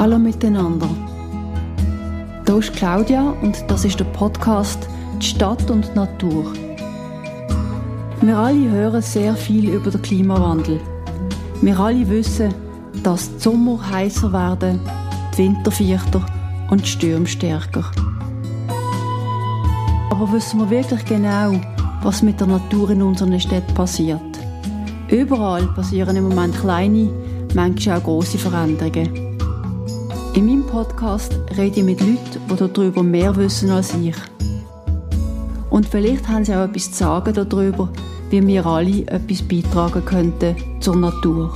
Hallo miteinander. Hier ist Claudia und das ist der Podcast Die Stadt und die Natur. Wir alle hören sehr viel über den Klimawandel. Wir alle wissen, dass die Sommer heißer werden, die Winter vierter und die Stürme stärker. Aber wissen wir wirklich genau, was mit der Natur in unseren Städten passiert? Überall passieren im Moment kleine, manchmal auch große Veränderungen. In meinem Podcast rede ich mit Leuten, die darüber mehr wissen als ich. Und vielleicht haben sie auch etwas zu sagen darüber, wie wir alle etwas beitragen könnten zur Natur.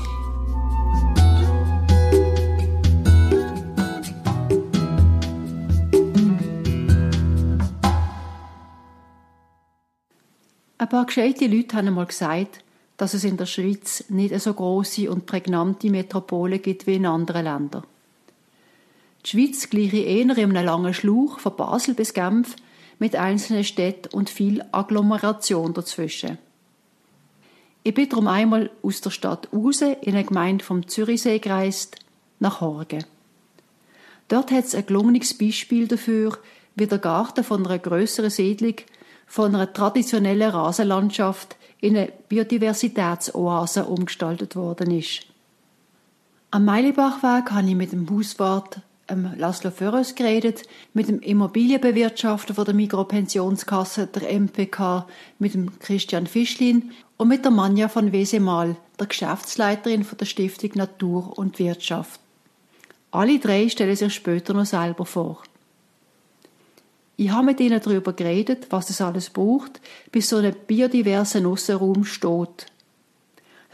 Ein paar gescheite Leute haben einmal gesagt, dass es in der Schweiz nicht so große und prägnante Metropole gibt wie in anderen Ländern. Die Schweiz gleiche eher in einem langen Schlauch von Basel bis Genf mit einzelnen Städten und viel Agglomeration dazwischen. Ich bin darum einmal aus der Stadt raus in eine Gemeinde vom Zürichsee gereist, nach Horgen. Dort hat es ein gelungenes Beispiel dafür, wie der Garten von einer grösseren Siedlung, von einer traditionellen Rasenlandschaft in eine Biodiversitätsoase umgestaltet worden ist. Am Meilibachweg habe ich mit dem Hauswart ähm, Laszlo Förres geredet, mit dem Immobilienbewirtschafter von der Mikropensionskasse, der MPK, mit dem Christian Fischlin und mit der Manja von Wesemal, der Geschäftsleiterin von der Stiftung Natur und Wirtschaft. Alle drei stellen sich später noch selber vor. Ich habe mit ihnen darüber geredet, was es alles braucht, bis so ein biodiverser Nussenraum steht.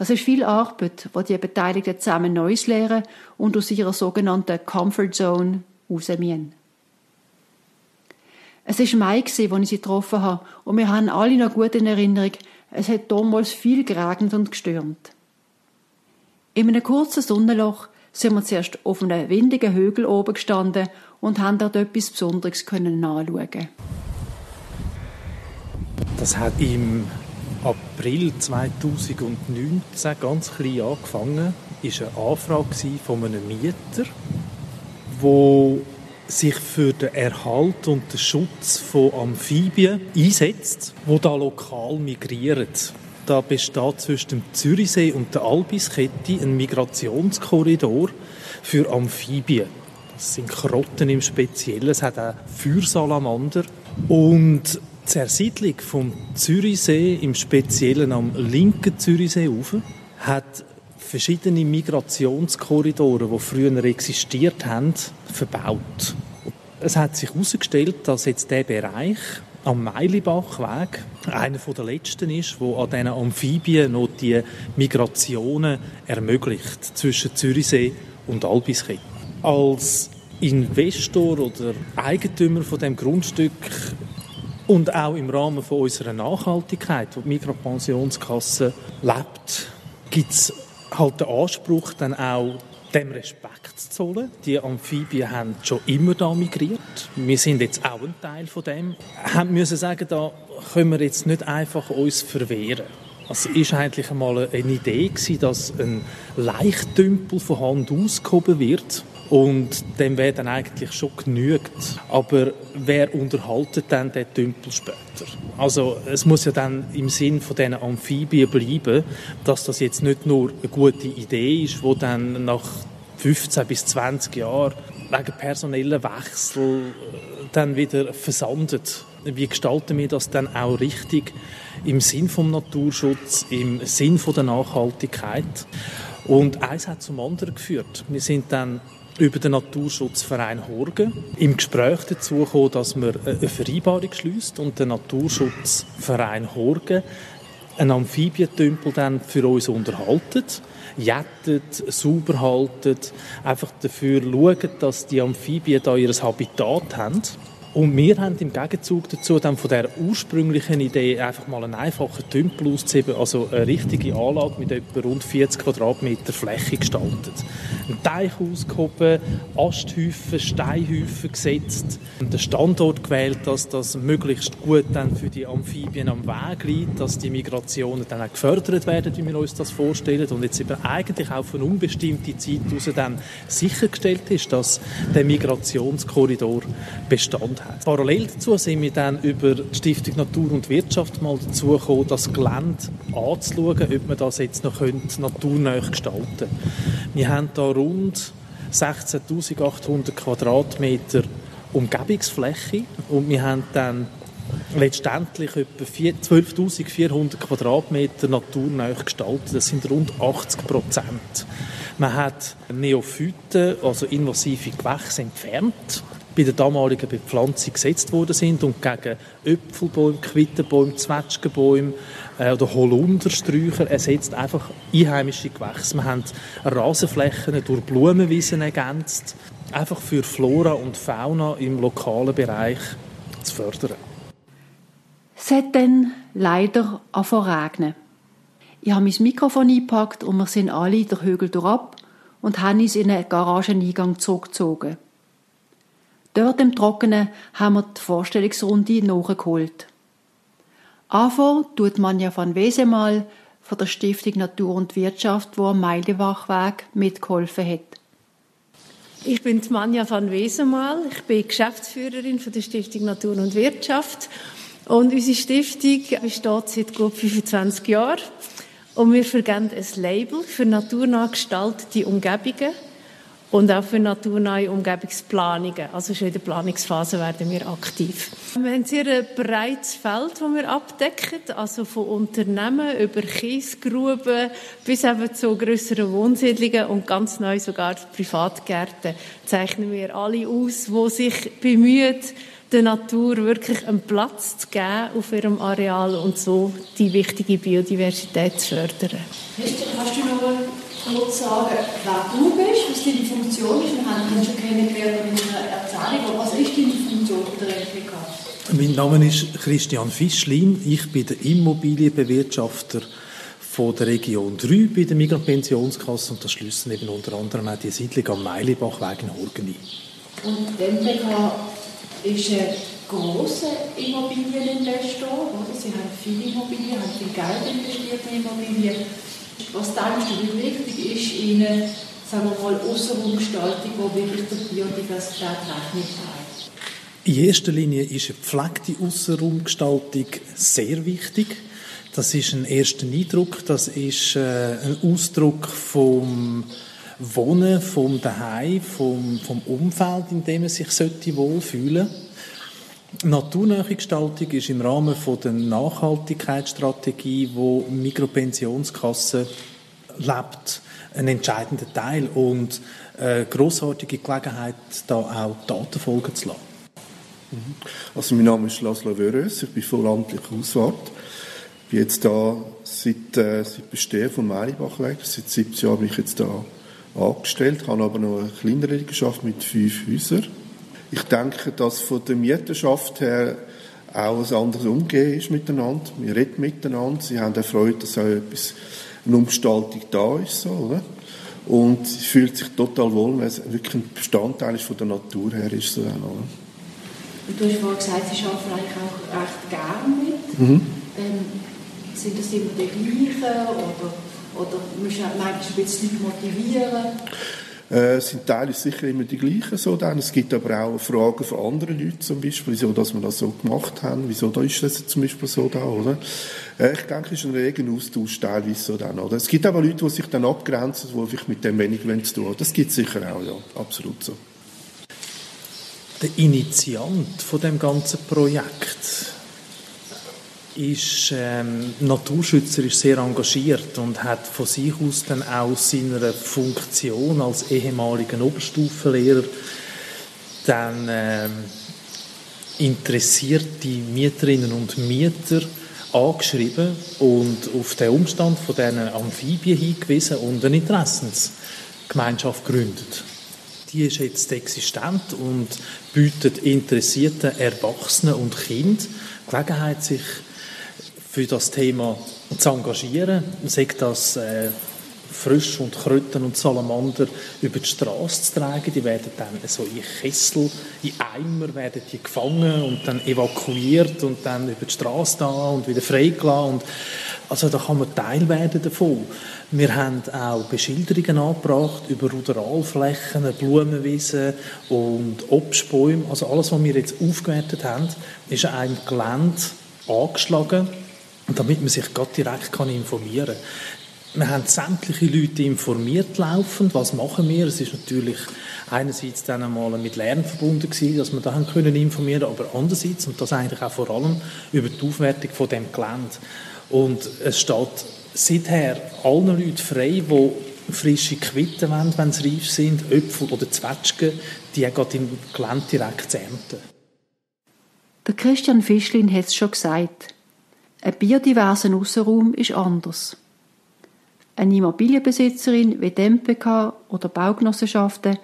Das ist viel Arbeit, wo die Beteiligten zusammen Neues lernen und aus ihrer sogenannten Comfort Zone raus. Es war Mai, als ich sie getroffen habe, und wir haben alle noch gut in Erinnerung, es hat damals viel geregnet und gestürmt. In einem kurzen Sonnenloch sind wir zuerst auf einem windigen Hügel oben gestanden und haben dort etwas Besonderes anschauen. Das hat im April 2019 ganz klein angefangen, ist eine Anfrage von einem Mieter, der sich für den Erhalt und den Schutz von Amphibien einsetzt, die da lokal migrieren. Da besteht zwischen dem Zürichsee und der Albiskette ein Migrationskorridor für Amphibien. Das sind Krotten im Speziellen, es hat auch Feuersalamander und die Ersiedlung vom Zürichsee, im Speziellen am linken Zürichsee auf, hat verschiedene Migrationskorridore, die früher existiert haben, verbaut. Es hat sich herausgestellt, dass jetzt der Bereich am Meilibachweg einer der letzten ist, wo an diesen Amphibien noch die Migrationen ermöglicht zwischen Zürichsee und Albiskette. Als Investor oder Eigentümer von dem Grundstück und auch im Rahmen von unserer Nachhaltigkeit, die die Mikropensionskasse lebt, gibt es halt den Anspruch, dann auch dem Respekt zu zollen. Die Amphibien haben schon immer da migriert. Wir sind jetzt auch ein Teil von dem. Wir müssen sagen, da können wir jetzt nicht einfach uns verwehren. Also ist eigentlich einmal eine Idee dass ein Leichtdümpel von Hand ausgehoben wird und dem wäre dann eigentlich schon genügt. Aber wer unterhaltet dann den Tümpel später? Also es muss ja dann im Sinn von diesen Amphibien bleiben, dass das jetzt nicht nur eine gute Idee ist, wo dann nach 15 bis 20 Jahren wegen personellen Wechsel äh, dann wieder versandet. Wie gestalten wir das dann auch richtig im Sinn vom Naturschutz, im Sinn von der Nachhaltigkeit? Und eins hat zum anderen geführt. Wir sind dann über den Naturschutzverein Horgen im Gespräch dazu gekommen, dass man eine Vereinbarung schließt und der Naturschutzverein Horgen einen Amphibientümpel dann für uns unterhaltet, jettet, sauber haltet, einfach dafür schauen, dass die Amphibien da ihr Habitat haben Und wir haben im Gegenzug dazu dann von der ursprünglichen Idee einfach mal einen einfachen Tümpel auszuheben, also eine richtige Anlage mit etwa rund 40 Quadratmeter Fläche gestaltet. Ein Teich ausgehoben, Asthäufen, Steinhäufen gesetzt, und den Standort gewählt, dass das möglichst gut dann für die Amphibien am Weg liegt, dass die Migrationen dann auch gefördert werden, wie wir uns das vorstellen und jetzt eben eigentlich auch für eine unbestimmte Zeit aus dann sichergestellt ist, dass der Migrationskorridor Bestand hat. Parallel dazu sind wir dann über die Stiftung Natur und Wirtschaft mal dazu gekommen, das Gelände anzuschauen, ob man das jetzt noch naturnah gestalten könnte. Wir haben da rund 16.800 Quadratmeter Umgebungsfläche und wir haben dann letztendlich etwa 12.400 Quadratmeter naturnah gestaltet. Das sind rund 80 Prozent. Man hat Neophyten, also invasive Gewächse, entfernt bei der damaligen Bepflanzung gesetzt worden sind und gegen Äpfelbäume, Quittenbäume, Zwetschgenbäume äh, oder Holundersträucher ersetzt einfach einheimische Gewächse. Wir haben Rasenflächen durch Blumenwiesen ergänzt, einfach für Flora und Fauna im lokalen Bereich zu fördern. Es hat dann leider angefangen Ich habe mein Mikrofon eingepackt und wir sind alle den Hügel durchab und haben uns in einen Garageneingang zurückgezogen. Dort im Trockenen haben wir die Vorstellungsrunde nachgeholt. Anfangen tut Manja van Wesemal von der Stiftung Natur und Wirtschaft, wo am Meidewachweg mitgeholfen hat. Ich bin Manja van Wesemal. Ich bin Geschäftsführerin von der Stiftung Natur und Wirtschaft. Und unsere Stiftung besteht seit gut 25 Jahren. Und wir vergeben ein Label für naturnah gestaltete Umgebungen und auch für naturnahe Umgebungsplanungen. Also schon in der Planungsphase werden wir aktiv. Wir haben ein sehr breites Feld, das wir abdecken, also von Unternehmen über Kiesgruben bis eben zu grösseren Wohnsiedlungen und ganz neu sogar Privatgärten zeichnen wir alle aus, die sich bemühen, der Natur wirklich einen Platz zu geben auf ihrem Areal und so die wichtige Biodiversität zu fördern. Hast du noch kurz sagen, wer du bist, was deine Funktion ist. Wir haben dich schon kennengelernt in einer Erzählung. Was ist deine Funktion bei der LPK? Mein Name ist Christian Fischlin. Ich bin der Immobilienbewirtschafter von der Region 3 bei der Migrationspensionskasse und das schließen eben unter anderem auch die Siedlung am Meilibachweg in Horgeni. Und die MPK ist ein grosser Immobilieninvestor, oder? Sie haben viele Immobilien, haben viel Geld investiert in Immobilien. Was denkst du, wie wichtig ist Ihnen, sagen wir mal, Ausserumgestaltung, die wirklich der Biodiversität Rechnung trägt? In erster Linie ist eine gepflegte Ausserumgestaltung sehr wichtig. Das ist ein erster Eindruck, das ist äh, ein Ausdruck vom Wohnen, vom Daheim, vom, vom Umfeld, in dem man sich wohlfühlen sollte. Naturnahe Gestaltung ist im Rahmen von der Nachhaltigkeitsstrategie, wo Mikropensionskasse lebt, ein entscheidender Teil und eine grossartige Gelegenheit, da auch Daten folgen zu lassen. Mhm. Also mein Name ist Laszlo Wörös, ich bin vollamtlicher Hauswart. Ich bin jetzt da seit, äh, seit Bestehen von Meilibachweg, seit 17 Jahren bin ich jetzt da angestellt, habe aber noch eine kleinere Liegenschaft mit fünf Häusern ich denke, dass von der Mieterschaft her auch ein anderes Umgehen ist miteinander. Wir reden miteinander. Sie haben auch Freude, dass auch etwas, eine Umgestaltung da ist. So, oder? Und sie fühlt sich total wohl, wenn es wirklich ein Bestandteil ist von der Natur her ist. So, oder? Und du hast vorhin gesagt, sie arbeiten eigentlich auch recht gerne mit. Mhm. Ähm, sind das immer die gleichen oder, oder musst du manchmal ein bisschen motivieren? Äh, sind teilweise sicher immer die gleichen so dann. Es gibt aber auch Fragen von anderen Leuten zum Beispiel, wieso dass wir das so gemacht haben, wieso da ist das zum Beispiel so da, oder? Äh, ich denke, es ist ein regen Austausch teilweise so dann, oder? Es gibt aber Leute, die sich dann abgrenzen, die vielleicht mit dem wenig zu tun haben. Das gibt es sicher auch, ja, absolut so. Der Initiant von dem ganzen Projekt ist ähm, naturschützerisch sehr engagiert und hat von sich aus dann auch seiner Funktion als ehemaligen Oberstufenlehrer dann ähm, interessierte Mieterinnen und Mieter angeschrieben und auf den Umstand von diesen Amphibien hingewiesen und eine Interessensgemeinschaft gegründet. die ist jetzt existent und bietet interessierten Erwachsenen und Kindern Gelegenheit, sich für das Thema zu engagieren. Sagt das äh, Frisch und Kröten und Salamander über die Straße zu tragen. Die werden dann so in Kessel, in Eimer werden die gefangen und dann evakuiert und dann über die Straße da und wieder freigelassen. Und also da kann man Teil werden davon. Wir haben auch Beschilderungen angebracht über Ruderalflächen, Blumenwiesen und Obstbäume. Also alles, was wir jetzt aufgewertet haben, ist ein Gelände angeschlagen, damit man sich gerade direkt informieren kann. Wir haben sämtliche Leute informiert laufend. Was machen wir? Es ist natürlich einerseits dann einmal mit Lernen verbunden gewesen, dass wir da haben können informieren, aber andererseits und das eigentlich auch vor allem über die Aufwertung von dem Gelände. Und es steht seither allen Leuten frei, die frische Quitten wollen, wenn sie reif sind, Äpfel oder Zwetschgen, die geht im Gelände direkt zu ernten. Der Christian Fischlin hat es schon gesagt. Ein biodiverser Aussenraum ist anders. Eine Immobilienbesitzerin wie die MPK oder Baugenossenschaften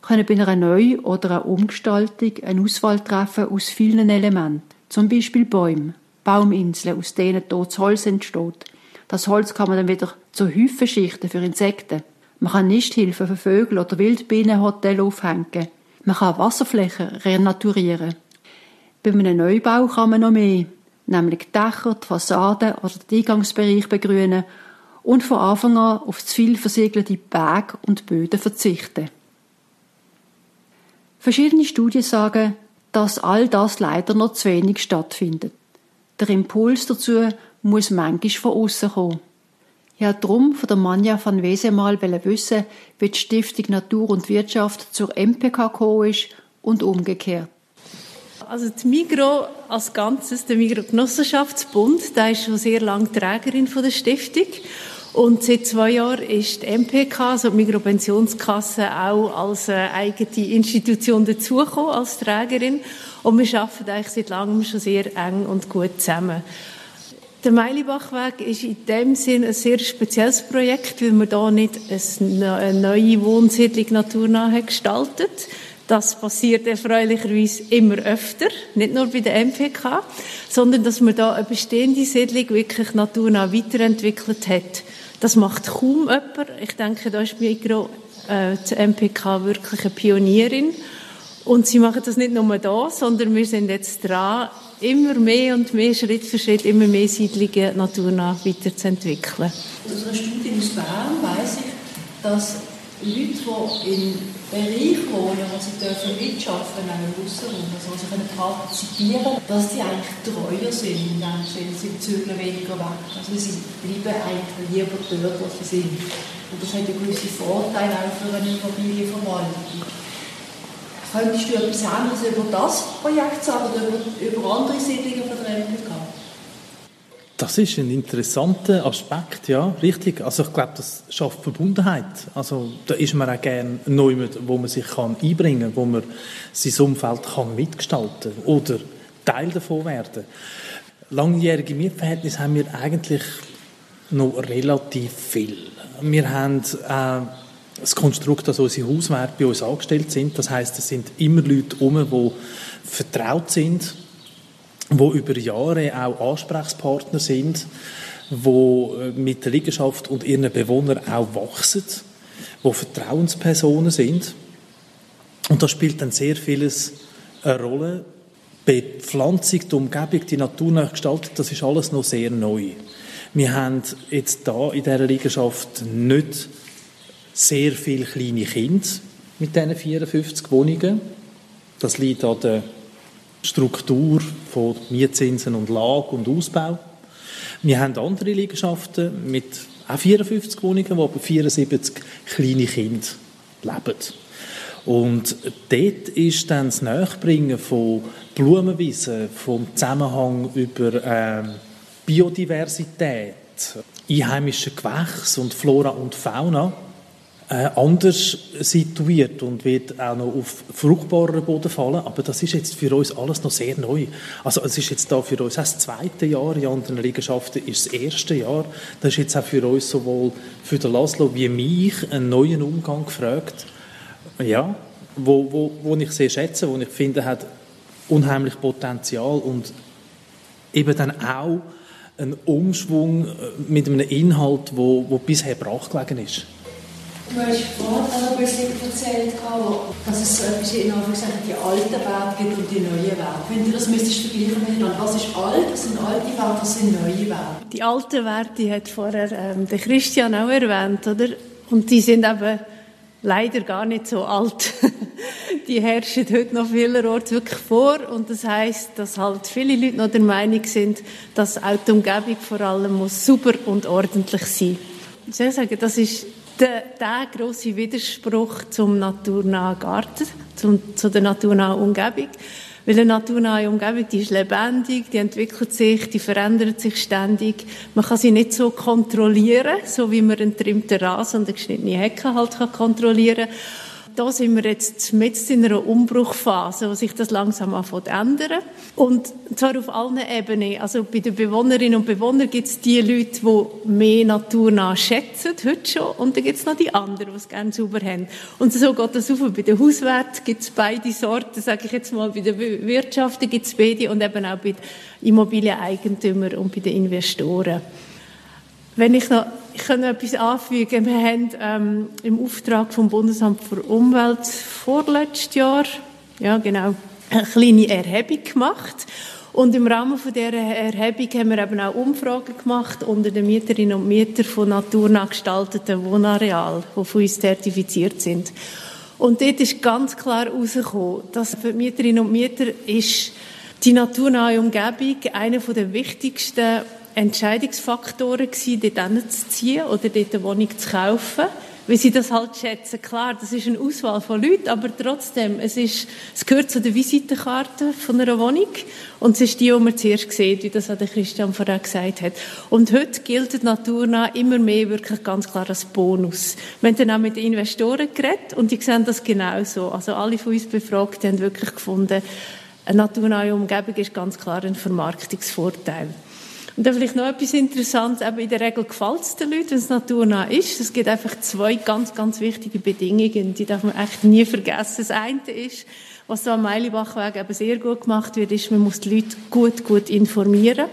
können bei einer Neu- oder einer Umgestaltung eine Auswahl treffen aus vielen Elementen, zum Beispiel Bäumen, Bauminseln, aus denen totes Holz entsteht. Das Holz kann man dann wieder zu Häufen für Insekten. Man kann Nisthilfen für Vögel oder Wildbienenhotels aufhängen. Man kann Wasserflächen renaturieren. Bei einem Neubau kann man noch mehr, nämlich Dächer, die Fassaden oder den Eingangsbereich begrünen und von Anfang an auf zu viel versiegelte Berge und Böden verzichten. Verschiedene Studien sagen, dass all das leider noch zu wenig stattfindet. Der Impuls dazu muss manchmal von außen kommen. Ja, drum von der Manja van Wesemal wissen, wie die Stiftung Natur und Wirtschaft zur MPK gekommen ist und umgekehrt. Also die Migro als Ganzes, der Migro Genossenschaftsbund, der ist schon sehr lange Trägerin von der Stiftung und seit zwei Jahren ist die MPK, also die Mikropensionskasse, auch als äh, eigene Institution dazugekommen, als Trägerin. Und wir arbeiten eigentlich seit langem schon sehr eng und gut zusammen. Der Meilibachweg ist in dem Sinn ein sehr spezielles Projekt, weil wir da nicht eine neue Wohnsiedlung naturnah gestaltet. Das passiert erfreulicherweise immer öfter, nicht nur bei der MPK, sondern dass man da eine bestehende Siedlung wirklich naturnah weiterentwickelt hat. Das macht kaum jemand. Ich denke, da ist Migro, äh, die MPK wirklich eine Pionierin. Und sie machen das nicht nur da, sondern wir sind jetzt dran, immer mehr und mehr, Schritt für Schritt, immer mehr Siedlungen naturnah weiterzuentwickeln. Aus einer Studie aus Bern weiss ich, dass Leute, die im Bereich wohnen, wo sie dürfen mitschaffen in einem Russenraum, also wo sie können partizipieren dass die eigentlich treuer sind in dem Sinne, sie zügeln weniger weg. Also sie bleiben eigentlich lieber dort, wo sie sind. Und das hat einen gewissen Vorteil auch für eine Familienverwaltung. Könntest du etwas anderes über das Projekt sagen oder über, über andere Siedlungen von der MPK? Das ist ein interessanter Aspekt, ja, richtig. Also ich glaube, das schafft Verbundenheit. Also da ist man auch gerne neu, wo man sich kann einbringen kann, wo man sein Umfeld kann mitgestalten oder Teil davon werden. Langjährige Mietverhältnisse haben wir eigentlich noch relativ viel. Wir haben äh, das Konstrukt, dass unsere Hauswerte bei uns angestellt sind. Das heißt, es sind immer Leute um, die vertraut sind wo über Jahre auch Ansprechpartner sind, wo äh, mit der Liegenschaft und ihren Bewohnern auch wachsen, wo Vertrauenspersonen sind. Und da spielt dann sehr vieles eine Rolle. Die Pflanzung, die Umgebung, die Natur gestaltet, das ist alles noch sehr neu. Wir haben jetzt da in dieser Liegenschaft nicht sehr viele kleine Kinder mit diesen 54 Wohnungen. Das liegt an der Struktur von Mietzinsen und Lage und Ausbau. Wir haben andere Liegenschaften mit auch 54 Wohnungen, wo aber 74 kleine Kinder leben. Und dort ist dann das Nachbringen von Blumenwiesen, vom Zusammenhang über ähm, Biodiversität, einheimische Gewächse und Flora und Fauna äh, anders situiert und wird auch noch auf fruchtbaren Boden fallen. Aber das ist jetzt für uns alles noch sehr neu. Also es ist jetzt da für uns das zweite Jahr, in anderen Liegenschaften ist das erste Jahr. Das ist jetzt auch für uns sowohl für den Laszlo wie mich einen neuen Umgang gefragt. Ja, wo, wo, wo ich sehr schätze, wo ich finde, hat unheimlich Potenzial und eben dann auch einen Umschwung äh, mit einem Inhalt, wo, wo bisher brachgelegen ist. Du hast vorhin ein bisschen erzählt, dass es so etwas in Anführungszeichen die alten Werte gibt und die neuen Werte. Wenn du das müsstest vergleichen miteinander, was ist alt, was sind alte Werte, was sind neue Werte? Die alten Werte hat vorher ähm, der Christian auch erwähnt, oder? Und die sind eben leider gar nicht so alt. die herrschen heute noch vielerorts wirklich vor und das heißt, dass halt viele Leute noch der Meinung sind, dass auch die Umgebung vor allem muss super und ordentlich sein. Ich soll sagen, das ist der, der große Widerspruch zum naturnahen Garten, zum, zu der naturnahen Umgebung. Weil eine naturnahe Umgebung, die ist lebendig, die entwickelt sich, die verändert sich ständig. Man kann sie nicht so kontrollieren, so wie man einen trimmten Rasen und eine geschnittene Hecke halt kann kontrollieren kann da sind wir jetzt mit in einer Umbruchphase, wo sich das langsam anfängt ändern. Und zwar auf allen Ebenen. Also bei den Bewohnerinnen und Bewohnern gibt es die Leute, die mehr naturnah schätzen, heute schon. Und dann gibt es noch die anderen, die es gerne sauber haben. Und so geht das auf. Bei den Hauswerten gibt es beide Sorten, sage ich jetzt mal. Bei den Wirtschaften gibt es beide und eben auch bei den Immobilieneigentümern und bei den Investoren. Wenn ich noch noch etwas anfügen. Wir haben ähm, im Auftrag vom Bundesamt für Umwelt vorletztes Jahr, ja genau, eine kleine Erhebung gemacht. Und im Rahmen von dieser Erhebung haben wir eben auch Umfragen gemacht unter den Mieterinnen und Mietern von naturnah gestalteten Wohnarealen, die von uns zertifiziert sind. Und dort ist ganz klar herausgekommen, dass für die Mieterinnen und Mieter ist die naturnahe Umgebung einer der wichtigsten Entscheidungsfaktoren gewesen, dort zu ziehen oder dort eine Wohnung zu kaufen, weil sie das halt schätzen. Klar, das ist eine Auswahl von Leuten, aber trotzdem, es ist, es gehört zu der Visitenkarte von einer Wohnung und es ist die, die man zuerst sieht, wie das auch der Christian vorher gesagt hat. Und heute gilt Naturnah immer mehr wirklich ganz klar als Bonus. Wir haben dann auch mit den Investoren geredet und die sehen das genauso. Also alle von uns Befragten haben wirklich gefunden, eine naturnahe Umgebung ist ganz klar ein Vermarktungsvorteil. Und dann vielleicht noch etwas Interessantes, eben in der Regel gefällt es den Leuten, wenn es naturnah ist. Es gibt einfach zwei ganz, ganz wichtige Bedingungen, die darf man echt nie vergessen. Das eine ist, was so am Meilibachweg eben sehr gut gemacht wird, ist, man muss die Leute gut, gut informieren,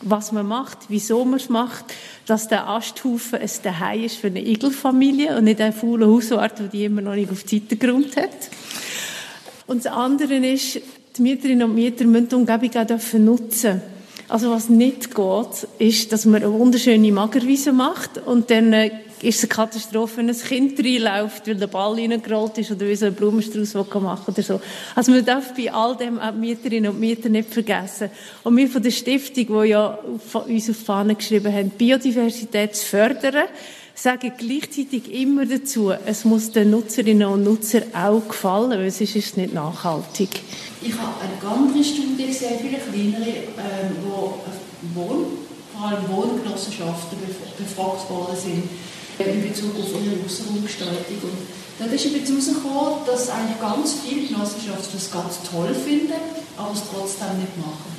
was man macht, wieso man es macht, dass der Asthaufen ein Daheim ist für eine Igelfamilie und nicht ein fauler Hauswart, der die immer noch nicht auf die Seite geräumt hat. Und das andere ist, die Mieterinnen und Mieter müssen die Umgebung auch nutzen dürfen. Also was nicht geht, ist, dass man eine wunderschöne Magerwiese macht und dann äh, ist es eine Katastrophe, wenn ein Kind reinläuft, weil der Ball reingerollt ist oder wie so ein Blumenstrauß machen oder so. Also man darf bei all dem auch Mieterinnen und Mieter nicht vergessen. Und wir von der Stiftung, die ja uns auf die Fahne geschrieben haben, Biodiversität zu fördern, sagen gleichzeitig immer dazu, es muss den Nutzerinnen und Nutzern auch gefallen, weil sonst ist es nicht nachhaltig. Ich habe eine andere Studie gesehen, viele kleinere, ähm, wo Wohn, vor allem Wohngenossenschaften befragt worden sind äh, in Bezug auf ihre Außenraumgestaltung. Und dort ist jetzt herausgekommen, dass eigentlich ganz viele Genossenschaften das ganz toll finden, aber es trotzdem nicht machen.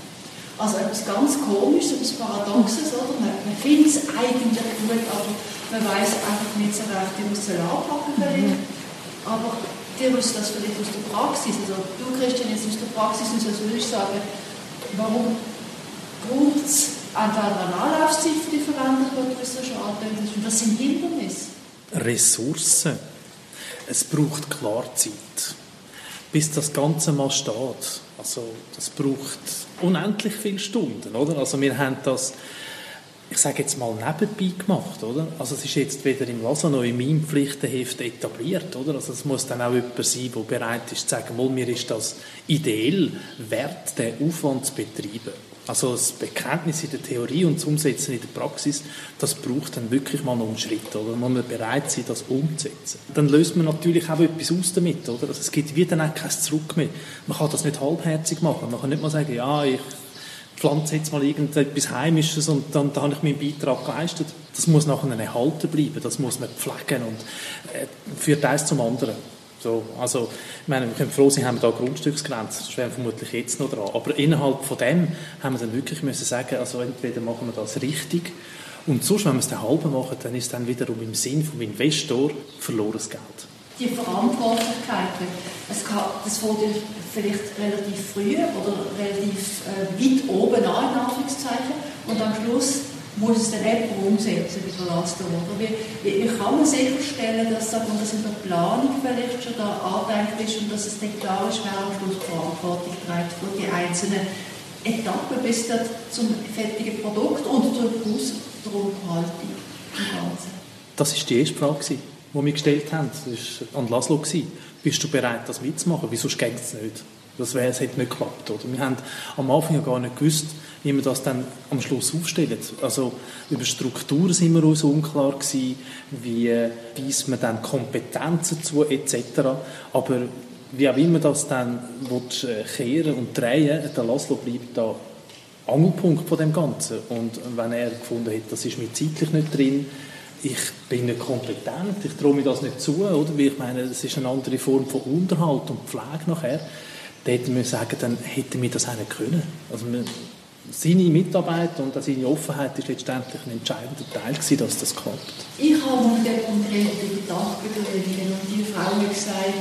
Also etwas ganz Komisches, etwas Paradoxes, oder? Man, man findet es eigentlich gut, aber man weiß einfach nicht so recht, wie man es anpacken will. Mhm. Aber dir ist das vielleicht aus der Praxis, also du Christian jetzt aus der Praxis, und so würde ich sagen, warum braucht es entweder eine Anlaufzeit für die Veränderung, die du so schon angetönt hast, und was sind Hindernisse? Ressourcen. Es braucht Klarzeit, bis das Ganze mal steht. Also das braucht unendlich viele Stunden, oder? Also wir haben das ich sage jetzt mal, nebenbei gemacht, oder? Also es ist jetzt weder im WASA noch in meinem Pflichtenheft etabliert, oder? Also es muss dann auch jemand sein, der bereit ist zu sagen, mir ist das ideell wert, den Aufwand zu betreiben. Also das Bekenntnis in der Theorie und das Umsetzen in der Praxis, das braucht dann wirklich mal noch einen Schritt, oder? Man muss bereit sein, das umzusetzen. Dann löst man natürlich auch etwas aus damit, oder? Also es gibt wieder dann kein Zurück mehr. Man kann das nicht halbherzig machen. Man kann nicht mal sagen, ja, ich pflanze jetzt mal irgendetwas Heimisches und dann da habe ich meinen Beitrag geleistet. Das muss nachher erhalten bleiben, das muss man pflegen und äh, führt eins zum anderen. So, also, ich meine, wir können froh sein, haben wir da Grundstücksgrenzen, das wäre vermutlich jetzt noch dran. Aber innerhalb von dem haben wir dann wirklich müssen sagen, also entweder machen wir das richtig und sonst, wenn wir es den halben machen, dann ist dann wiederum im Sinn vom Investor verlorenes Geld. die Verantwortlichkeiten, es kann, das fängt vielleicht relativ früh oder relativ äh, weit oben an, in Anführungszeichen, und am Schluss muss es dann jemand umsetzen, wie verlasst oder wie, wie, kann man sicherstellen, dass das in der Planung vielleicht schon da angedenkt ist und dass es dann klar ist, wer am Schluss Verantwortung trägt für die einzelnen Etappen bis zum fertigen Produkt und zur Hausdruckhaltung im Ganzen. Das war die erste Frage, die wir gestellt haben. Das war an Laszlo. Bist du bereit, das mitzumachen? Wieso geht es nicht? Das wäre, es hätte nicht geklappt. Oder? Wir haben am Anfang ja gar nicht gewusst, wie wir das dann am Schluss aufstellen. Also über Strukturen sind wir uns unklar gewesen, wie weist man dann Kompetenzen zu etc. Aber wie auch immer das dann äh, kehren und drehen der Laszlo bleibt da Angelpunkt von dem Ganzen. Und wenn er gefunden hat, das ist mir zeitlich nicht drin, ich bin nicht kompetent, ich traue mir das nicht zu, oder? Weil ich meine, es ist eine andere Form von Unterhalt und Pflege nachher. Da hätten wir sagen, dann hätten wir das auch nicht können. Also wir, seine Mitarbeit und seine Offenheit ist letztendlich ein entscheidender Teil gewesen, dass das klappt. Ich habe mir den konkreten überlegt und die Frau hat gesagt,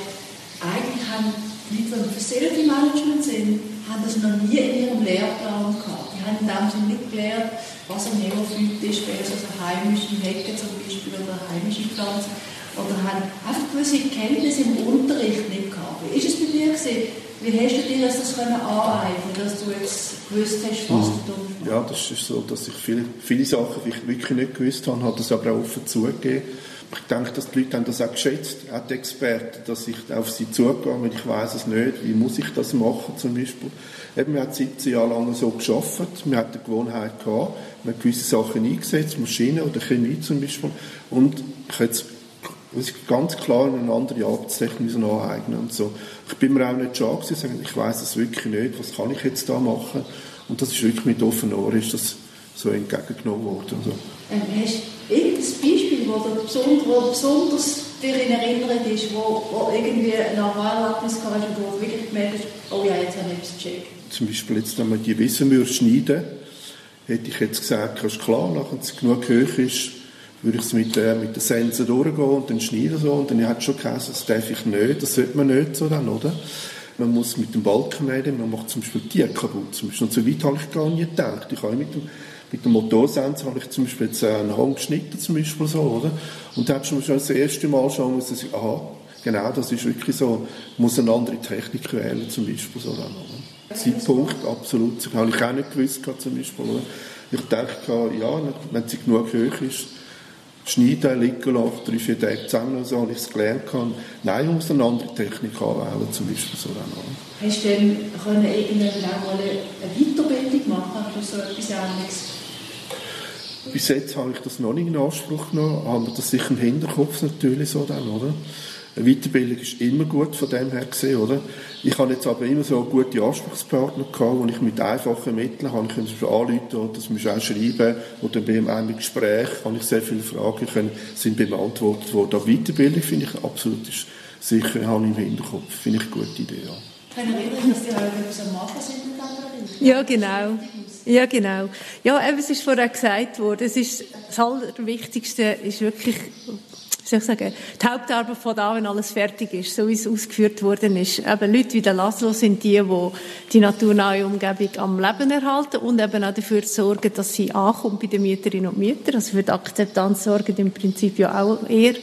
eigentlich haben Leute, die im Facility Management sind, haben das noch nie in ihrem Lehrplan gehabt. Die haben in dem Sinne nicht gelernt, was ein Neophyt ist, versus eine heimische Hecke zum Beispiel oder heimische Pflanze. Oder haben einfach gewisse Kenntnisse im Unterricht nicht gehabt. Wie ist es bei dir gewesen? Wie hast du dir das können aneignen dass du jetzt gewusst hast, was du tust? Ja, das ist so, dass ich viele, viele Sachen die ich wirklich nicht gewusst habe, habe das aber auch offen zugegeben. Ich denke, dass die Leute haben das auch geschätzt, auch die Experten, dass ich auf sie zugehe, wenn ich weiß es nicht, wie muss ich das machen zum Beispiel. Eben, wir haben 17 Jahre lang so geschafft, wir hatten die Gewohnheit gehabt, wir haben gewisse Sachen eingesetzt, Maschinen oder Chemie zum Beispiel, und ich jetzt muss ich ganz klar eine andere Arbeitstechnik aneignen und so. Ich bin mir auch nicht schade gewesen, ich weiß es wirklich nicht, was kann ich jetzt da machen? Und das ist wirklich mit offenen Ohren ist das so entgegengenommen worden. Also. Ähm, hast du irgendein Beispiel, wo, dir besonders, wo besonders dir in Erinnerung ist, wo, wo irgendwie ein Aha-Erlebnis hast, wo du wirklich gemerkt hast, oh ja, jetzt habe ich etwas gecheckt? Zum Beispiel jetzt, wenn man die Wissen schneiden hätte ich jetzt gesagt, ist klar, nachdem es genug hoch ist, würde ich es mit, äh, mit den Sensen durchgehen und dann schneiden so. Und dann hat schon geheißen, das darf ich nicht, das sollte man nicht so dann, oder? Man muss mit dem Balken reden, man macht zum Beispiel die kaputt. Zum Beispiel. Und so weit habe ich gar nicht gedacht. Ich habe mit dem, mit dem Motorsensor habe ich zum Beispiel jetzt äh, einen Hang geschnitten, zum Beispiel so, oder? Und da habe ich schon das erste Mal schon müssen, aha, genau, das ist wirklich so, muss eine andere Technik wählen, zum Beispiel so dann, oder? Zeitpunkt, absolut. Habe ich auch nicht gewusst, zum Beispiel, oder? Ich dachte, ja, wenn sie genug hoch ist, schneiden, liegen lassen, drei, vier Tage zusammen, so habe ich es gelernt. Kann. Nein, ich muss eine andere Technik anwählen, zum Beispiel so dann. Hast du denn können irgendwann auch mal eine Weiterbildung machen für so etwas Ähnliches? Bis jetzt habe ich das noch nicht in Anspruch genommen, aber das sicher im Hinterkopf natürlich so dann, oder? Eine Weiterbildung ist immer gut von dem her gesehen, oder? Ich habe jetzt aber immer so gute Ansprechpartner gehabt, wo ich mit einfachen Mitteln zum Beispiel anrufen oder das muss auch schreiben oder bei einem Gespräch kann ich sehr viele Fragen können, sind beantwortet worden. Aber Weiterbildung finde ich absolut ist sicher, habe ich im Hinterkopf, finde ich eine gute Idee, ja. Können wir erinnern, dass die heute etwas am Machen sind mit Ja, genau. Ja, genau. Ja, eben, es ist vorher gesagt worden, es ist, das Allerwichtigste ist wirklich soll ich sagen, die Hauptarbeit von da, wenn alles fertig ist, so wie es ausgeführt worden ist. Eben Leute wie der Laszlo sind die, die die naturnahe Umgebung am Leben erhalten und eben auch dafür sorgen, dass sie ankommt bei den Mieterinnen und Mietern. Also für die Akzeptanz sorgen im Prinzip ja auch eher.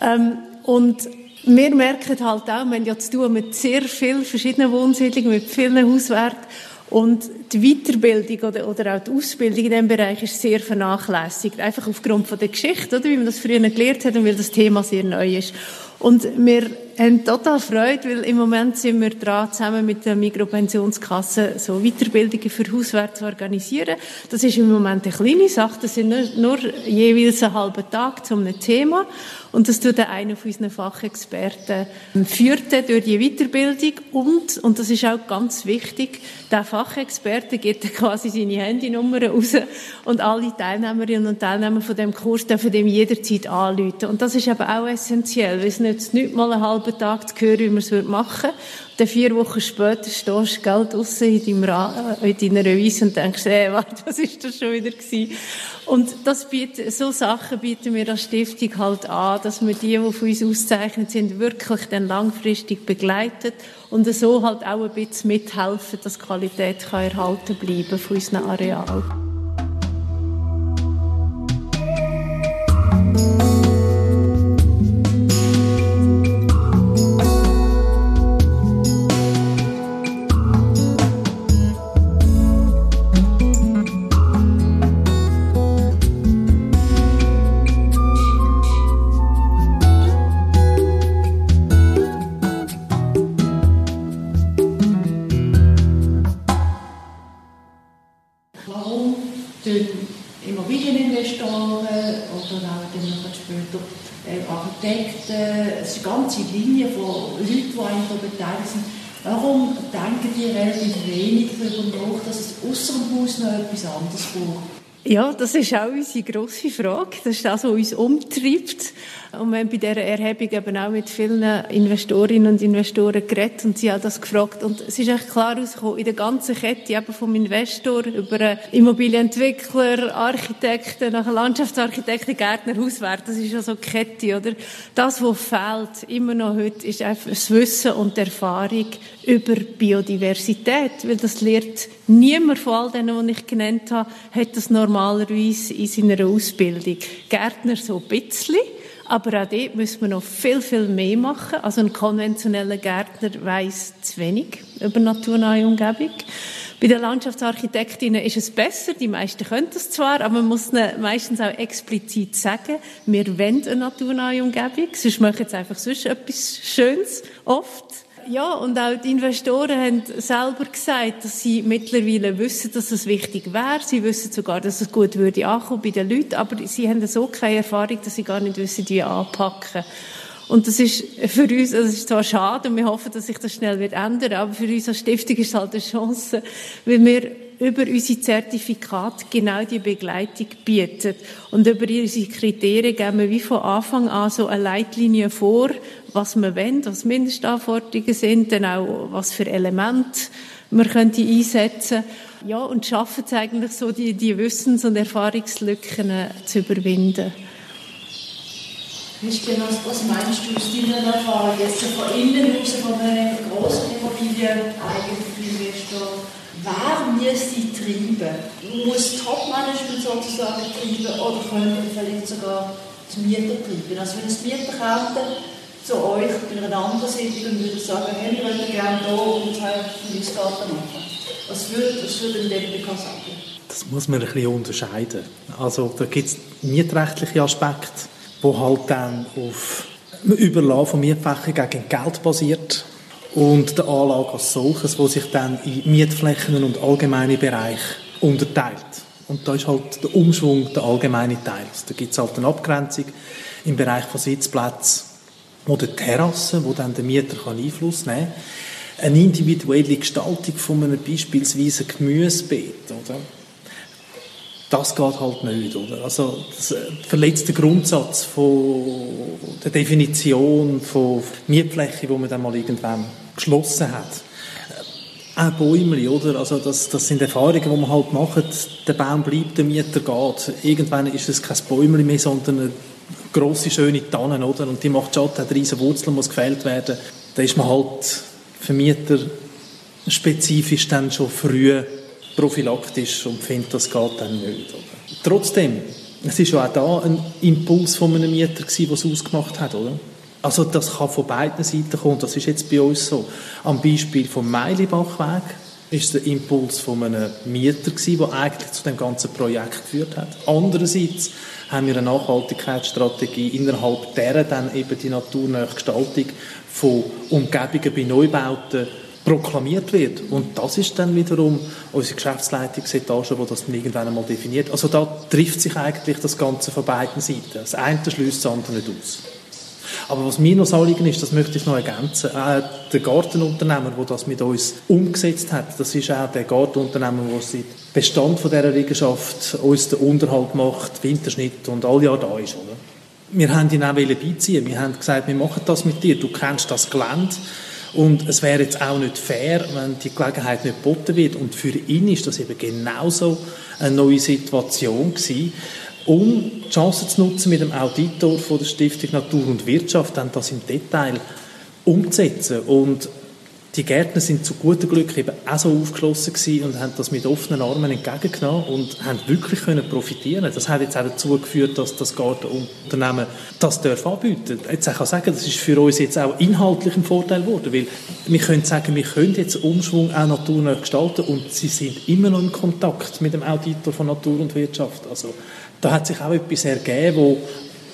Ähm, und wir merken halt auch, wir haben ja zu tun mit sehr vielen verschiedenen Wohnsiedlungen, mit vielen Hauswerken und die Weiterbildung oder, oder auch die Ausbildung in diesem Bereich ist sehr vernachlässigt. Einfach aufgrund von der Geschichte, oder, wie man das früher gelernt hat und weil das Thema sehr neu ist. Und wir haben total Freude, weil im Moment sind wir dran, zusammen mit der Mikropensionskasse so Weiterbildungen für Hauswerte zu organisieren. Das ist im Moment eine kleine Sache. Das sind nur, nur jeweils einen halben Tag zu einem Thema. Und das tut einer von unseren Fachexperten führt durch die Weiterbildung und, und das ist auch ganz wichtig, der Fachexperte gibt quasi seine Handynummer raus und alle Teilnehmerinnen und Teilnehmer von dem Kurs dürfen dem jederzeit anrufen. Und das ist eben auch essentiell, weil es nützt nicht mal einen halben halben Tag zu hören, wie wir es machen würden. Dann vier Wochen später stehst du Geld draussen in, deinem äh, in deiner Wiese und denkst, hey, warte, was ist das schon wieder gewesen? Und das bietet, so Sachen bieten wir als Stiftung halt an, dass wir die, die von uns auszeichnet sind, wirklich dann langfristig begleitet und so halt auch ein bisschen mithelfen, dass die Qualität kann erhalten bleiben von unseren Arealen. Ja, das ist auch unsere grosse Frage. Das ist das, was uns umtreibt. Und wir haben bei dieser Erhebung eben auch mit vielen Investorinnen und Investoren geredet und sie haben das gefragt. Und es ist echt klar herausgekommen, in der ganzen Kette, eben vom Investor über Immobilienentwickler, Architekten, nachher Landschaftsarchitekten, Gärtner, Hauswert, das ist ja so eine Kette, oder? Das, was fehlt, immer noch heute, ist einfach das Wissen und die Erfahrung über Biodiversität, weil das lehrt niemand von all denen, die ich genannt habe, hat das normalerweise in seiner Ausbildung. Gärtner so ein bisschen, aber auch dort müssen wir noch viel, viel mehr machen. Also ein konventioneller Gärtner weiß zu wenig über naturnahe Umgebung. Bei den Landschaftsarchitektinnen ist es besser, die meisten können das zwar, aber man muss meistens auch explizit sagen, wir wollen eine naturnahe Umgebung, sonst machen sie einfach sonst etwas Schönes, oft. Ja, und auch die Investoren haben selber gesagt, dass sie mittlerweile wissen, dass es wichtig wäre. Sie wissen sogar, dass es gut würde ankommen bei den Leuten, aber sie haben so keine Erfahrung, dass sie gar nicht wissen, wie anpacken. Und das ist für uns, das ist zwar schade und wir hoffen, dass sich das schnell wird ändern, aber für uns als Stiftung ist es halt eine Chance, weil wir über unsere Zertifikate genau die Begleitung bieten. Und über unsere Kriterien geben wir wie von Anfang an so eine Leitlinie vor, was wir wollen, was Mindestanforderungen sind, dann auch was für Elemente wir könnte einsetzen ja, und schaffen es eigentlich so, die, die Wissens- und Erfahrungslücken zu überwinden. Christian, was meinst du aus deiner Erfahrung jetzt von innen raus, von einem grossen Immobilieneigentümer? Wer muss die treiben? Muss Top-Management sozusagen treiben oder können vielleicht sogar die Mieter treiben? Also wenn es Mieter kämen, zu euch bei einer anderen Sitzung und würde sagen, hey, wir würden gerne hier und Verliesgarten machen. Was würde, was würde denn sagen? Das muss man ein bisschen unterscheiden. Also da gibt es mietrechtliche Aspekte, wo halt dann auf Überlassen von Mietflächen gegen Geld basiert und der Anlage als solches, wo sich dann in Mietflächen und allgemeine Bereiche unterteilt. Und da ist halt der Umschwung der allgemeine Teil. Also da gibt es halt eine Abgrenzung im Bereich von Sitzplätzen oder Terrassen, wo dann der Mieter kann Einfluss nehmen kann. Eine individuelle Gestaltung von einem beispielsweise Gemüsebeet, oder? Das geht halt nicht, oder? Also, das verletzt den Grundsatz von der Definition von Mietfläche, die man dann mal irgendwann geschlossen hat. Auch Bäume, oder? Also, das, das sind Erfahrungen, die man halt macht. Der Baum bleibt, der Mieter geht. Irgendwann ist es kein Bäumchen mehr, sondern eine grosse, schöne Tannen, oder? Und die macht Schatten, hat riesige Wurzeln, muss gefällt werden. Da ist man halt Vermieter spezifisch dann schon früh prophylaktisch und findet, das geht dann nicht. Oder? Trotzdem, es ist ja auch da ein Impuls von einem Mieter der es ausgemacht hat, oder? Also das kann von beiden Seiten kommen, das ist jetzt bei uns so. Am Beispiel vom Meilibachweg ist der Impuls von einem Mieter gewesen, der eigentlich zu dem ganzen Projekt geführt hat. Andererseits haben wir eine Nachhaltigkeitsstrategie, innerhalb derer dann eben die naturnahe Gestaltung von Umgebungen bei Neubauten proklamiert wird. Und das ist dann wiederum unsere Geschäftsleitungsetage, die das dann irgendwann einmal definiert. Also da trifft sich eigentlich das Ganze von beiden Seiten. Das eine schließt das andere nicht aus. Aber was mir noch Anliegen ist, das möchte ich noch ergänzen, auch der Gartenunternehmer, der das mit uns umgesetzt hat, das ist auch der Gartenunternehmer, der seit Bestand von dieser Liegenschaft uns den Unterhalt macht, Winterschnitt und all Jahr da ist. Oder? wir haben ihn auch beiziehen. Wir haben gesagt, wir machen das mit dir. Du kennst das Gelände. Und es wäre jetzt auch nicht fair, wenn die Gelegenheit nicht geboten wird. Und für ihn ist das eben genauso eine neue Situation gewesen, um die Chance zu nutzen, mit dem Auditor von der Stiftung Natur und Wirtschaft dann das im Detail umzusetzen. Und die Gärtner sind zu gutem Glück eben auch so aufgeschlossen gewesen und haben das mit offenen Armen entgegengenommen und haben wirklich können profitieren. Das hat jetzt auch dazu geführt, dass das Gartenunternehmen das darf anbieten. Jetzt ich kann sagen, das ist für uns jetzt auch inhaltlich ein Vorteil geworden, weil wir können sagen, wir können jetzt Umschwung auch naturnah gestalten und sie sind immer noch in Kontakt mit dem Auditor von Natur und Wirtschaft. Also da hat sich auch etwas ergeben, wo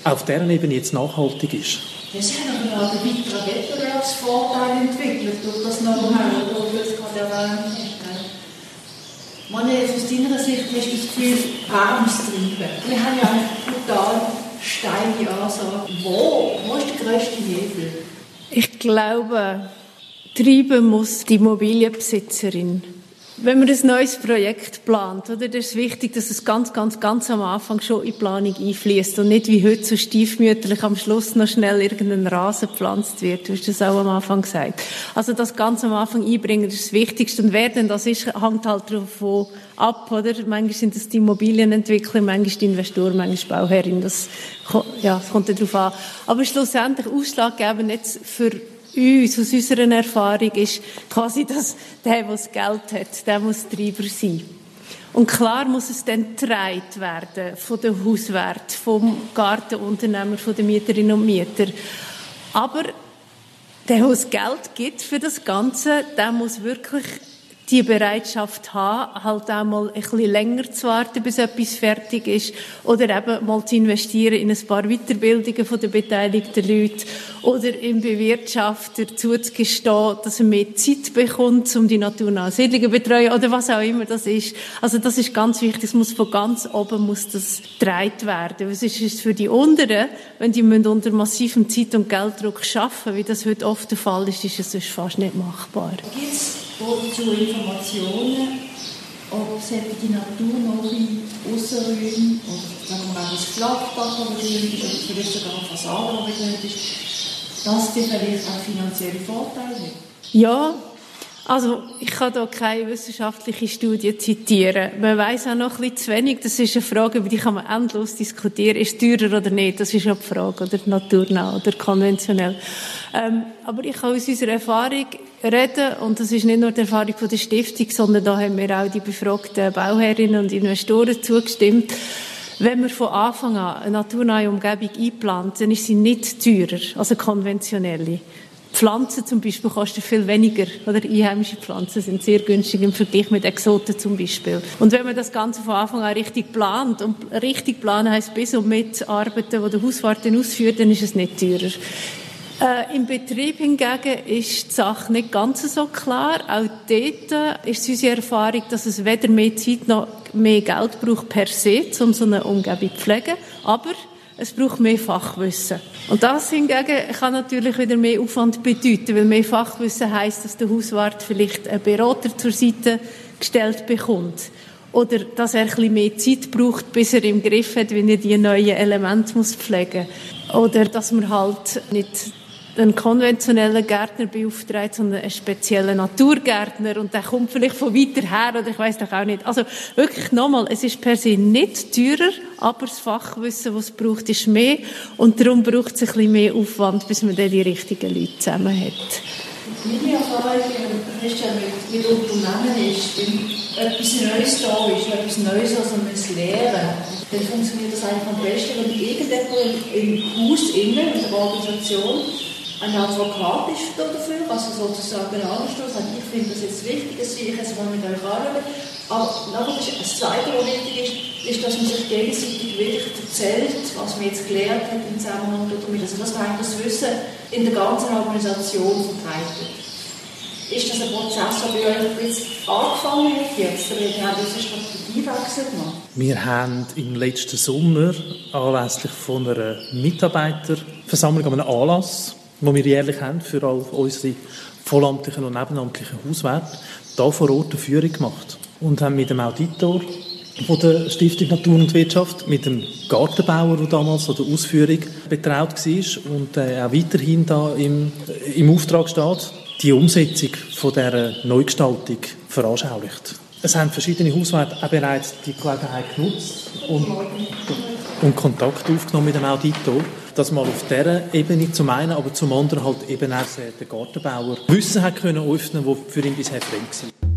auf deren Ebene jetzt nachhaltig ist. Ja, Sie haben aber auch einen weiteren Wettbewerbsvorteil entwickelt durch das Know-how, das du jetzt gerade erwähnt hast. Manu, aus deiner Sicht hast du das Gefühl, Armstreiben. Wir haben ja eine brutal steile Ansage. Wo? Wo ist der grösste Hebel? Ich glaube, treiben muss die Immobilienbesitzerin. Wenn man ein neues Projekt plant, oder, dann ist es wichtig, dass es ganz, ganz, ganz am Anfang schon in die Planung einfließt und nicht wie heute so stiefmütterlich am Schluss noch schnell irgendein Rasen gepflanzt wird. Du hast das auch am Anfang gesagt. Also das ganz am Anfang einbringen, das ist das Wichtigste. Und wer denn das ist, hängt halt davon ab, oder? Manchmal sind das die Immobilienentwickler, manchmal die Investoren, manchmal Bauherrin. Das, ja, das kommt darauf an. Aber schlussendlich ausschlaggebend jetzt für uns, aus unserer Erfahrung, ist quasi, dass der, der das Geld hat, der muss Treiber sein. Und klar muss es dann getragen werden von den Hauswert, vom Gartenunternehmer, von den Mieterinnen und Mietern. Aber der, der das Geld gibt für das Ganze, der muss wirklich die Bereitschaft haben, halt auch mal ein bisschen länger zu warten, bis etwas fertig ist, oder eben mal zu investieren in ein paar Weiterbildungen von den beteiligten Leuten, oder im Bewirtschafter zuzugestehen, dass er mehr Zeit bekommt, um die naturnahen Siedlungen zu betreuen, oder was auch immer das ist. Also das ist ganz wichtig, es muss von ganz oben muss das getragen werden. Was ist es für die Unteren, wenn die müssen unter massivem Zeit- und Gelddruck arbeiten, wie das heute oft der Fall ist, ist es sonst fast nicht machbar. Gibt's zu Informationen, ob die naturnahe Aussenräume oder sagen wir mal das Flachdach, das begrünt ist, oder vielleicht sogar eine Fassade, die begrünt ist, dass die vielleicht auch finanzielle Vorteile haben? Ja, also ich kann hier keine wissenschaftliche Studie zitieren. Man weiß auch noch ein bisschen zu wenig. Das ist eine Frage, über die kann man endlos diskutieren. Ist es teurer oder nicht? Das ist ja die Frage, oder naturnah oder konventionell. Ähm, aber ich kann aus unserer Erfahrung reden und das ist nicht nur die Erfahrung von der Stiftung, sondern da haben wir auch die befragten Bauherrinnen und Investoren zugestimmt. Wenn man von Anfang an eine naturnahe Umgebung einplant, dann ist sie nicht teurer als eine konventionelle. Pflanzen zum Beispiel kosten viel weniger, oder einheimische Pflanzen sind sehr günstig im Vergleich mit Exoten zum Beispiel. Und wenn man das Ganze von Anfang an richtig plant, und richtig planen heisst bis und mit Arbeiten, die der Hauswart ausführt, dann ist es nicht teurer. Äh, Im Betrieb hingegen ist die Sache nicht ganz so klar. Auch dort ist unsere Erfahrung, dass es weder mehr Zeit noch mehr Geld braucht per se, um so eine Umgebung zu pflegen. Aber es braucht mehr Fachwissen. Und das hingegen kann natürlich wieder mehr Aufwand bedeuten, weil mehr Fachwissen heißt, dass der Hauswart vielleicht einen Berater zur Seite gestellt bekommt. Oder dass er ein bisschen mehr Zeit braucht, bis er im Griff hat, wenn er die neuen Elemente pflegen muss. Oder dass man halt nicht einen konventionellen Gärtner beauftragt, sondern einen speziellen Naturgärtner und der kommt vielleicht von weiter her oder ich weiß doch auch nicht. Also wirklich nochmal, es ist per se nicht teurer, aber das Fachwissen, was es braucht, ist mehr und darum braucht es ein bisschen mehr Aufwand, bis man dann die richtigen Leute zusammen hat. Meine Erfahrung Christian, mit, mit Unternehmen ist, wenn etwas Neues da ist, etwas Neues, was man muss lernen dann funktioniert das eigentlich am besten, wenn irgendjemand im Haus innen, in der Organisation, ein Advokat ist dafür, also sozusagen anstoßen, sagt, ich finde das jetzt wichtig, dass ich es mal mit euch anschaue. Aber nachher ist das Zweite, was wichtig ist, ist, dass man sich gegenseitig wirklich erzählt, was man jetzt gelernt hat im Zusammenhang damit. Also dass man das Wissen in der ganzen Organisation verbreitet. Ist das ein Prozess, der bei euch jetzt angefangen hat jetzt? Oder habt ihr einen Strategiewechsel gemacht? Wir haben im letzten Sommer anlässlich von einer Mitarbeiterversammlung an einem Anlass die wir jährlich haben für all unsere vollamtlichen und nebenamtlichen Hauswerte, da vor Ort eine Führung gemacht und haben mit dem Auditor von der Stiftung Natur und Wirtschaft mit dem Gartenbauer, der damals an der Ausführung betraut war und äh, auch weiterhin da im, im Auftrag steht, die Umsetzung von dieser Neugestaltung veranschaulicht. Es haben verschiedene Hauswerte auch bereits die Gelegenheit genutzt und, und Kontakt aufgenommen mit dem Auditor dass man auf dieser Ebene zum einen, aber zum anderen halt eben auch der Gartenbauer Wissen hat können öffnen, wo für ihn bisher fremd war.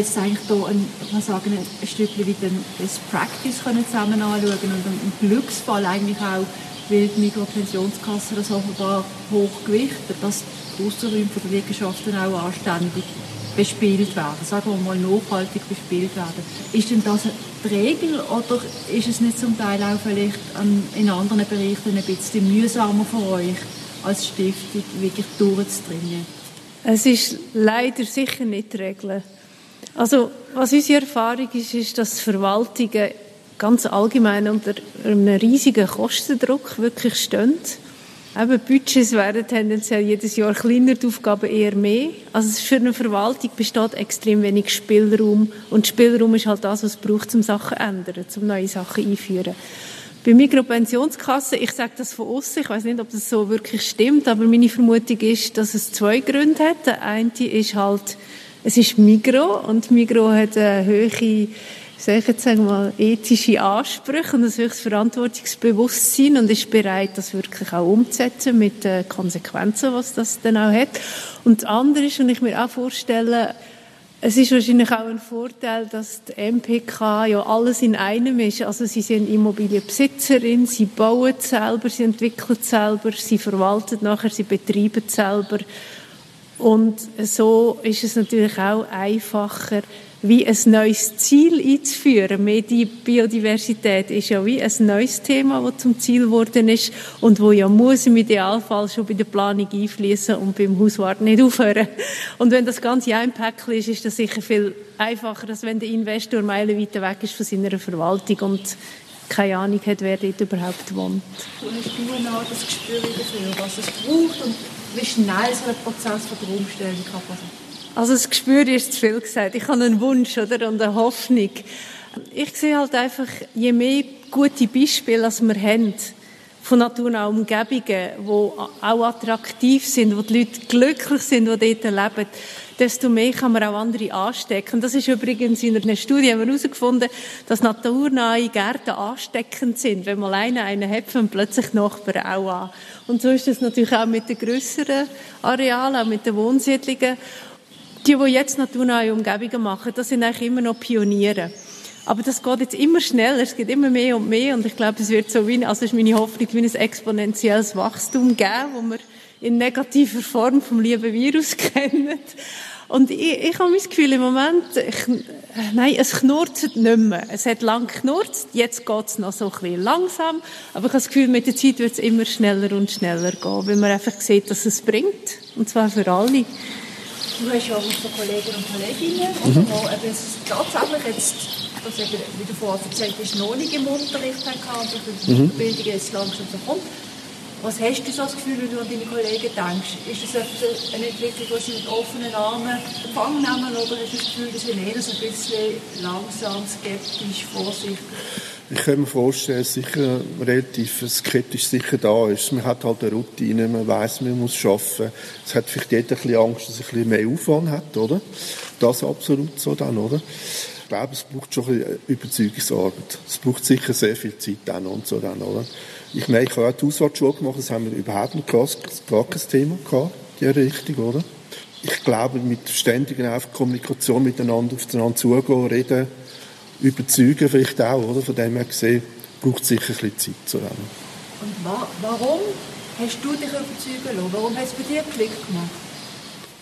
Jetzt eigentlich hier ein, man sagen, ein Stückchen wie den Best Practice können zusammen anschauen und im Glücksfall eigentlich auch, weil die Mikropensionskassen das offenbar hochgewichtet, dass die Ausserräume der Liegenschaften auch anständig bespielt werden, sagen wir mal nachhaltig bespielt werden. Ist denn das die Regel oder ist es nicht zum Teil auch vielleicht in anderen Bereichen ein bisschen mühsamer für euch als Stiftung wirklich durchzudringen? Es ist leider sicher nicht die Regel. Also, was unsere Erfahrung ist, ist, dass Verwaltungen ganz allgemein unter einem riesigen Kostendruck wirklich stehen. Eben, Budgets werden tendenziell jedes Jahr kleiner, die Aufgaben eher mehr. Also für eine Verwaltung besteht extrem wenig Spielraum. Und Spielraum ist halt das, was es braucht, um Sachen zu ändern, um neue Sachen einzuführen. Bei Mikropensionskassen, ich sage das von außen, ich weiß nicht, ob das so wirklich stimmt, aber meine Vermutung ist, dass es zwei Gründe hat. Der eine ist halt, es ist Migro und Migro hat eine hohe ich sagen mal, ethische Ansprüche und ein höchstes Verantwortungsbewusstsein und ist bereit, das wirklich auch umzusetzen mit den Konsequenzen, was das dann auch hat. Und das andere ist, und ich mir auch vorstelle, es ist wahrscheinlich auch ein Vorteil, dass die MPK ja alles in einem ist. Also sie sind Immobilienbesitzerin, sie bauen selber, sie entwickeln selber, sie verwalten nachher, sie betreiben selber. Und so ist es natürlich auch einfacher, wie ein neues Ziel einzuführen. Mehr Biodiversität ist ja wie ein neues Thema, das zum Ziel geworden ist und wo ja muss im Idealfall schon bei der Planung einfließen und beim Hauswart nicht aufhören. Und wenn das Ganze ein Päckchen ist, ist das sicher viel einfacher, als wenn der Investor meilenweit weg ist von seiner Verwaltung und keine Ahnung hat, wer dort überhaupt wohnt. Du hast du noch das Gespür dafür, was es braucht und wie schnell so ein Prozess von der Umstellung kann passieren? Also das Gespür ist zu viel gesagt. Ich habe einen Wunsch oder, und eine Hoffnung. Ich sehe halt einfach, je mehr gute Beispiele als wir haben, von naturnahen Umgebungen, die auch attraktiv sind, wo die Leute glücklich sind, die dort leben, desto mehr kann man auch andere anstecken. Das ist übrigens in einer Studie herausgefunden, dass naturnahe Gärten ansteckend sind. Wenn man alleine einen hat, fangen plötzlich Nachbarn auch an. Und so ist es natürlich auch mit den grösseren Arealen, auch mit den Wohnsiedlungen. Die, die jetzt naturnahe Umgebungen machen, das sind eigentlich immer noch Pioniere. Aber das geht jetzt immer schneller, es geht immer mehr und mehr und ich glaube, es wird so wie, also ist meine Hoffnung, wie ein exponentielles Wachstum geben, wo wir in negativer Form vom lieben Virus kennen. Und ich, ich habe das Gefühl, im Moment, ich, nein, es knurrt nicht mehr. Es hat lang geknurrt, jetzt geht es noch so ein bisschen langsam, aber ich habe das Gefühl, mit der Zeit wird es immer schneller und schneller gehen, weil man einfach sieht, dass es bringt, und zwar für alle. Du hast ja auch unsere Kollegen und Kolleginnen, mhm. die eben tatsächlich jetzt, das eben, wie du vorher erzählt hast, noch nicht im Unterricht haben und die mhm. Bildung jetzt langsam so kommt. Was hast du so das Gefühl, wenn du an deine Kollegen denkst? Ist das eine Entwicklung, die sie mit offenen Armen empfangen nehmen oder hast du das Gefühl, dass sie eher so ein bisschen langsam, skeptisch, vorsichtig? Ich kann mir vorstellen, dass sicher relativ skeptisch sicher da ist. Man hat halt eine Routine, man weiß, man muss arbeiten. Es hat vielleicht jeder ein bisschen Angst, dass er ein bisschen mehr Aufwand hat, oder? Das absolut so dann, oder? Ich glaube, es braucht schon ein bisschen Überzeugungsarbeit. Es braucht sicher sehr viel Zeit dann und so dann, oder? Ich meine, ich habe auch die Ausfahrtschule gemacht, das haben wir überhaupt nicht gar kein Thema gehabt, die Richtung, oder? Ich glaube, mit ständiger Kommunikation miteinander, aufeinander zugehen, reden, überzeugen vielleicht auch, oder? Von dem her gesehen, braucht es sicher ein bisschen Zeit zu Und wa warum hast du dich überzeugen lassen? Warum hast du bei dir Klick gemacht?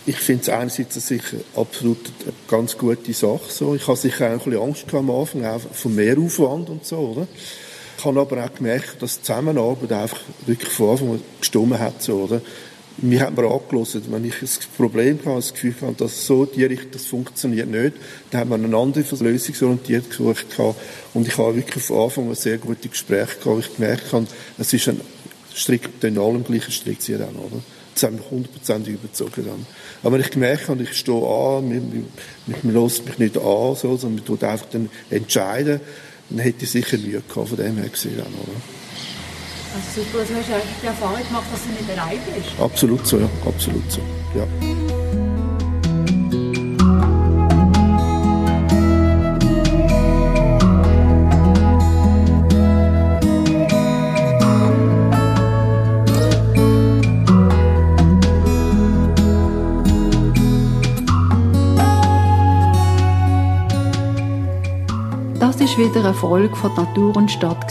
Ich finde es einerseits sicher absolut eine ganz gute Sache. So. Ich habe sicher auch ein bisschen Angst am Anfang, auch vom Mehraufwand und so, oder? Ich habe aber auch gemerkt, dass die Zusammenarbeit einfach wirklich von Anfang an gestimmt hat, so, oder? Mir hat man angelassen, wenn ich ein Problem hatte, das Gefühl hatte, dass so die Richtung, das funktioniert nicht, dann hat man eine andere lösungsorientiert gesucht und ich habe wirklich von Anfang an sehr gute Gespräche gehabt, ich gemerkt habe, es ist ein Strick, in allem gleichen Strick ziehen dann, oder? Das haben mich hundertprozentig überzogen dann. Aber wenn ich gemerkt habe, ich stehe an, man, man lässt mich nicht an, so, sondern man tut einfach dann entscheiden, dann hätte ich sicher Mühe gehabt, von dem her gesehen dann, oder? Also super, also hast du die Erfahrung gemacht, dass du nicht allein bist? Absolut so, ja, absolut so, ja. Wieder eine Folge von Natur und Stadt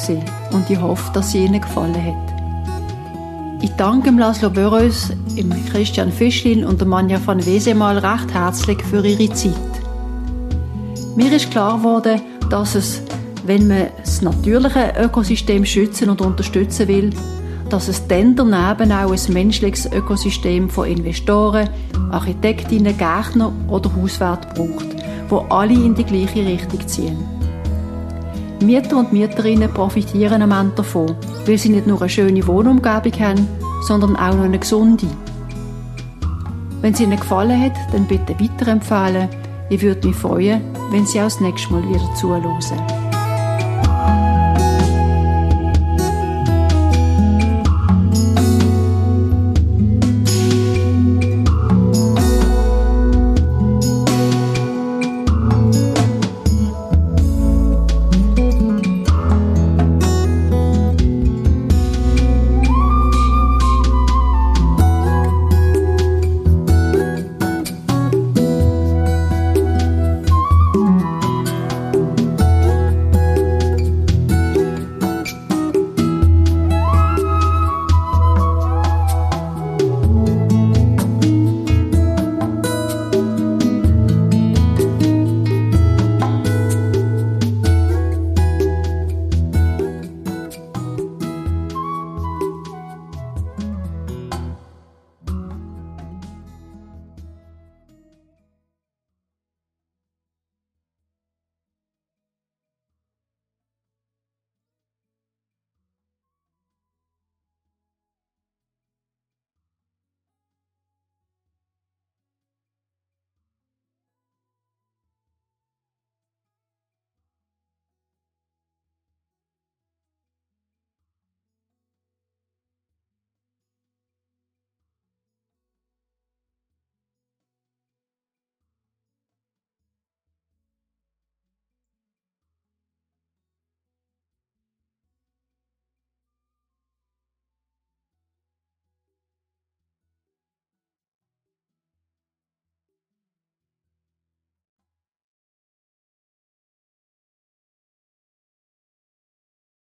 und ich hoffe, dass sie Ihnen gefallen hat. Ich danke Laszlo Börös, Christian Fischlin und Manja van Wesemal recht herzlich für ihre Zeit. Mir ist klar geworden, dass es, wenn man das natürliche Ökosystem schützen und unterstützen will, dass es dann daneben auch ein menschliches Ökosystem von Investoren, Architektinnen, Gärtner oder Hauswärten braucht, wo alle in die gleiche Richtung ziehen. Mieter und Mieterinnen profitieren am Ende davon, weil sie nicht nur eine schöne Wohnumgebung haben, sondern auch noch eine gesunde. Wenn es Ihnen gefallen hat, dann bitte weiterempfehlen. Ich würde mich freuen, wenn Sie auch das nächste Mal wieder zuhören.